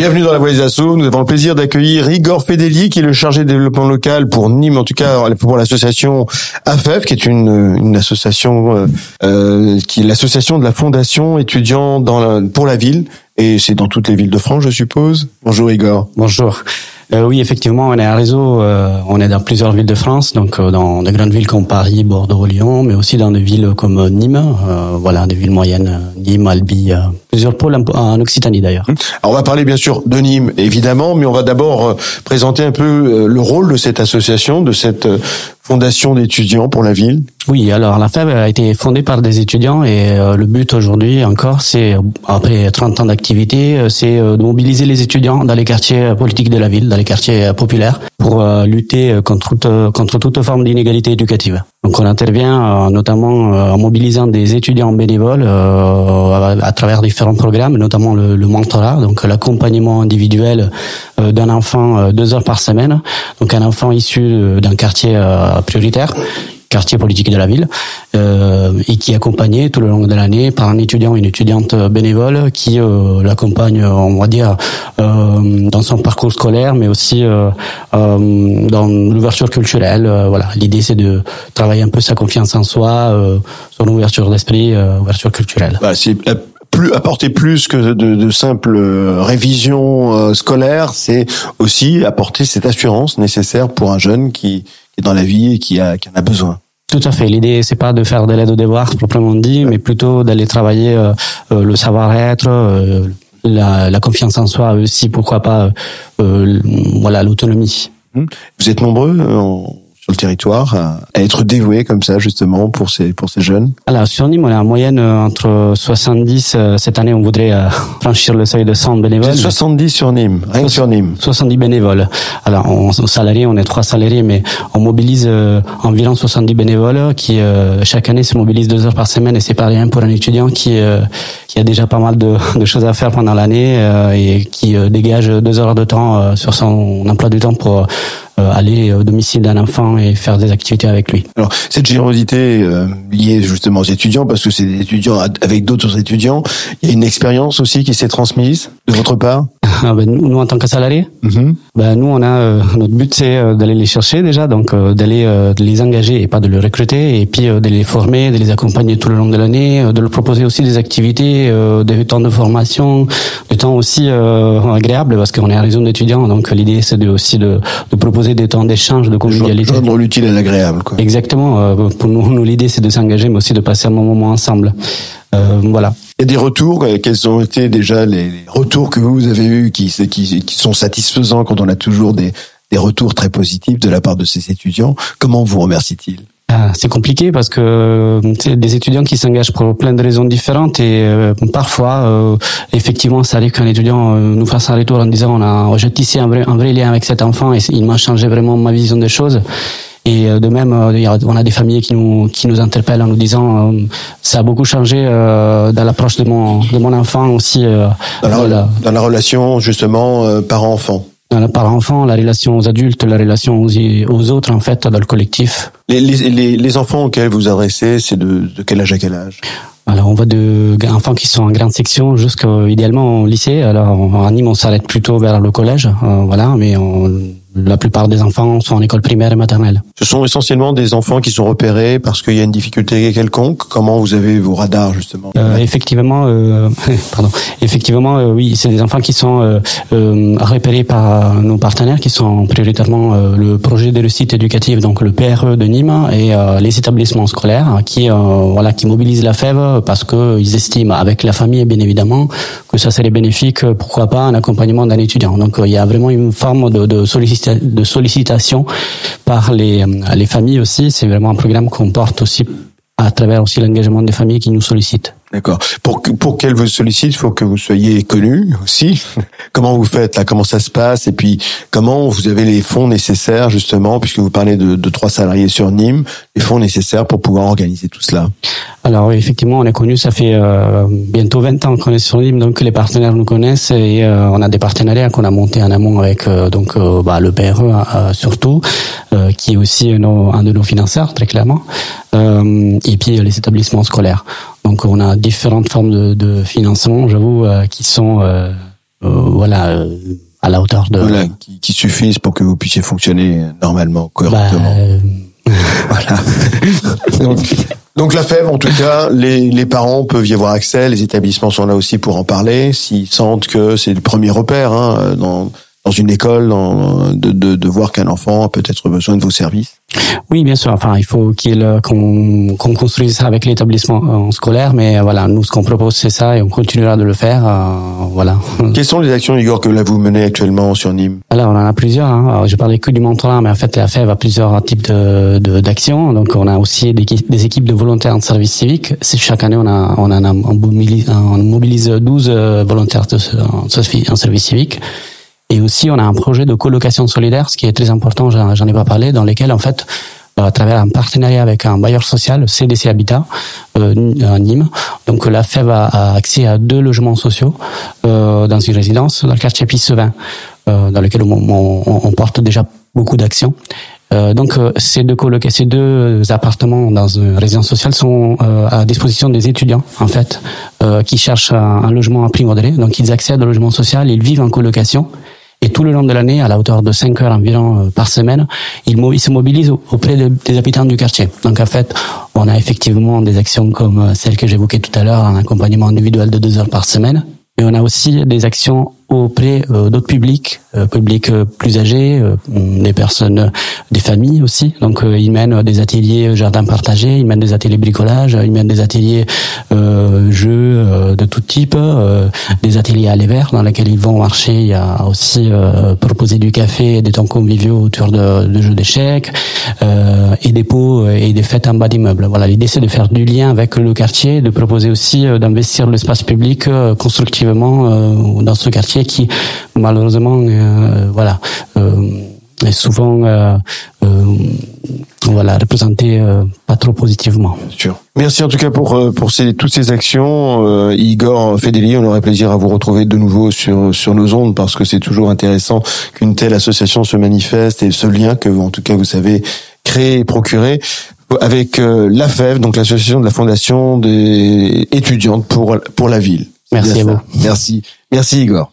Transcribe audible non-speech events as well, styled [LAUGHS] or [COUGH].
Bienvenue dans la Voix des Assauts. Nous avons le plaisir d'accueillir Igor Fedeli, qui est le chargé de développement local pour Nîmes, en tout cas pour l'association AFEF, qui est une, une association euh, euh, qui est l'association de la fondation étudiant dans la, pour la ville. Et c'est dans toutes les villes de France, je suppose. Bonjour Igor. Bonjour. Euh, oui, effectivement, on est un réseau, euh, on est dans plusieurs villes de France, donc euh, dans de grandes villes comme Paris, Bordeaux, Lyon, mais aussi dans des villes comme Nîmes, voilà, des villes moyennes, Nîmes, Albi, plusieurs pôles en, Occitanie d'ailleurs. Hum. Alors on va parler bien sûr de Nîmes, évidemment, mais on va d'abord présenter un peu le rôle de cette association, de cette fondation d'étudiants pour la ville Oui, alors la FEB a été fondée par des étudiants et le but aujourd'hui encore, c'est après 30 ans d'activité, c'est de mobiliser les étudiants dans les quartiers politiques de la ville, les quartiers euh, populaires pour euh, lutter euh, contre contre toute forme d'inégalité éducative. Donc on intervient notamment en mobilisant des étudiants bénévoles à travers différents programmes, notamment le, le mentorat, donc l'accompagnement individuel d'un enfant deux heures par semaine, donc un enfant issu d'un quartier prioritaire quartier politique de la ville, euh, et qui est accompagné tout le long de l'année par un étudiant, une étudiante bénévole qui euh, l'accompagne, on va dire, euh, dans son parcours scolaire, mais aussi euh, euh, dans l'ouverture culturelle. voilà, l'idée c'est de travailler un peu sa confiance en soi, son ouverture d'esprit, ouverture culturelle. Bah, c'est plus apporter plus que de, de simples révisions scolaires, c'est aussi apporter cette assurance nécessaire pour un jeune qui est dans la vie et qui, a, qui en a besoin. Tout à fait. L'idée, c'est pas de faire de l'aide aux devoirs proprement dit, mais plutôt d'aller travailler euh, euh, le savoir-être, euh, la, la, confiance en soi aussi, pourquoi pas, voilà, l'autonomie. Vous êtes nombreux le territoire à, être dévoué comme ça justement pour ces pour ces jeunes Alors sur Nîmes, on est en moyenne euh, entre 70 euh, cette année, on voudrait euh, [LAUGHS] franchir le seuil de 100 bénévoles. 70 sur Nîmes, rien que sur Nîmes. 70 bénévoles. Alors on, salariés, on est trois salariés, mais on mobilise environ 70 bénévoles qui chaque année se mobilisent deux heures par semaine et c'est pas rien pour un étudiant qui qui a déjà pas mal de, [LAUGHS] de choses à faire pendant l'année et qui dégage deux heures de temps sur son emploi du temps pour euh, aller au domicile d'un enfant et faire des activités avec lui. Alors cette générosité euh, liée justement aux étudiants, parce que c'est des étudiants avec d'autres étudiants, il y a une expérience aussi qui s'est transmise de votre part? Ah ben, nous, en tant que salariés, mm-hmm. Ben, nous on a euh, notre but c'est d'aller les chercher déjà, donc d'aller de les engager et pas de les recruter, et puis de les former, de les accompagner tout le long de l'année, de leur proposer aussi des activités, des temps de formation, des temps aussi agréables parce qu'on est un réseau d'étudiants, donc l'idée c'est de, aussi de, de proposer des temps d'échange, de convivialité. Joindre l'utile à l'agréable. Quoi. Exactement. Euh, pour nous, nous l'idée, c'est de s'engager, mais aussi de passer un moment ensemble. Euh, voilà. Y a des retours. Euh, quels ont été déjà les retours que vous avez eus qui, sont satisfaisants quand on a toujours des, des retours très positifs de la part de ces étudiants? Comment vous remercient-ils ah, c'est compliqué parce que euh, c'est des étudiants qui s'engagent pour plein de raisons différentes et euh, parfois, effectivement, ça arrive qu'un étudiant nous fasse un retour en disant on a j'ai tissé un vrai, un vrai lien avec cet enfant et il m'a changé vraiment ma vision des choses. Et de même, on a des familles qui nous qui nous interpellent en nous disant ça a beaucoup changé dans l'approche de mon de mon enfant aussi. dans, la, dans la relation justement parent-enfant la parent-enfant, la relation aux adultes, la relation aux, autres, en fait, dans le collectif. Les, les, les enfants auxquels vous adressez, c'est de, de quel âge à quel âge? Alors on voit de enfants qui sont en grande section jusqu'à idéalement au lycée. Alors en Nîmes on s'arrête plutôt vers le collège, euh, voilà, mais on, la plupart des enfants sont en école primaire et maternelle. Ce sont essentiellement des enfants qui sont repérés parce qu'il y a une difficulté quelconque. Comment vous avez vos radars justement? Euh, Effectivement, euh, [LAUGHS] pardon. Effectivement, euh, oui, c'est des enfants qui sont euh, euh, repérés par nos partenaires, qui sont prioritairement le projet de réussite éducative, donc le PRE de Nîmes et les établissements scolaires, qui voilà, qui mobilisent la FEV parce que ils estiment, avec la famille bien évidemment, que ça serait bénéfique. Pourquoi pas un accompagnement d'un étudiant. Donc il y a vraiment une forme de, de sollicitation de sollicitation par les, les familles aussi. C'est vraiment un programme qu'on porte aussi à travers aussi l'engagement des familles qui nous sollicitent. D'accord. Pour pour qu'elle vous sollicite, il faut que vous soyez connu aussi. [LAUGHS] comment vous faites là? Comment ça se passe? Et puis comment vous avez les fonds nécessaires justement, puisque vous parlez de, de trois salariés sur Nîmes, les fonds nécessaires pour pouvoir organiser tout cela? Alors effectivement, on est connu. Ça fait euh, bientôt 20 ans qu'on est sur Nîmes, donc les partenaires nous connaissent et euh, on a des partenariats qu'on a montés en amont avec euh, donc bah, le PRE surtout, qui est aussi un de nos financeurs très clairement, et puis les établissements scolaires. Donc on a différentes formes de, de financement, j'avoue, euh, qui sont euh, euh voilà euh, à la hauteur de voilà, qui, qui, suffisent pour que vous puissiez fonctionner normalement correctement. Bah, [LAUGHS] voilà. donc, donc la FEV, en tout cas, les, les parents peuvent y avoir accès, les établissements sont là aussi pour en parler, s'ils sentent que c'est le premier repère hein, dans dans une école, dans, de, de, de voir qu'un enfant a peut-être besoin de vos services? Oui, bien sûr. Enfin, il faut qu'il qu'on qu'on construise ça avec l'établissement euh, scolaire, mais euh, voilà, nous ce qu'on propose c'est ça et on continuera de le faire. Euh, voilà. [LAUGHS] Quelles sont les actions, Igor, que là vous menez actuellement sur Nîmes? Alors, on en a plusieurs. Hein. je parlais que du mentorat, mais en fait, la FEV a plusieurs types de d'actions. Donc, on a aussi des, des, équipes de volontaires en service civique. Chaque année, on a on a on mobilise, on mobilise 12 volontaires de, en service civique. Et aussi, on a un projet de colocation solidaire, ce qui est très important, j'en ai pas parlé, dans lequel, en fait, euh, à travers un partenariat avec un bailleur social, CDC Habitat, euh, Nîmes. Donc la FEV a, accès à deux logements sociaux euh, dans une résidence dans le quartier Pissevin, euh, dans lequel on, on, porte déjà beaucoup d'actions. Euh, donc ces deux ces deux appartements dans une résidence sociale sont à disposition des étudiants en fait qui cherchent un, logement à prix modéré. Donc ils accèdent au logement social, ils vivent en colocation et tout le long de l'année, à la hauteur de 5 heures environ euh, par semaine, ils, se mobilisent auprès des habitants du quartier. Donc en fait, on a effectivement des actions comme euh, celle que j'évoquais tout à l'heure, un accompagnement individuel de 2 heures par semaine. Mais on a aussi des actions auprès euh, d'autres publics, euh, publics euh, plus âgés, des personnes, des familles aussi. Donc ils mènent des ateliers jardin partagé, ils mènent des ateliers bricolage, ils mènent des ateliers jeux de tout type, des ateliers à verts dans lesquels ils vont marcher. Il y a aussi proposer du café des temps conviviaux autour de, de jeux d'échecs et des pots et des fêtes en bas d'immeubles. Voilà, l'idée c'est de faire du lien avec le quartier, de proposer aussi d'investir l'espace public constructivement dans ce quartier qui malheureusement euh, voilà euh, est souvent euh, voilà représenté pas trop positivement. Sûr. Merci en tout cas pour pour ces, toutes ces actions. Igor Fedeli, on aurait plaisir à vous retrouver de nouveau sur sur nos ondes parce que c'est toujours intéressant qu'une telle association se manifeste et ce lien que en tout cas vous savez créer et procurer avec l'AFEV, donc l'association de la fondation des étudiantes pour pour la ville. Merci à vous. Merci. Merci Igor.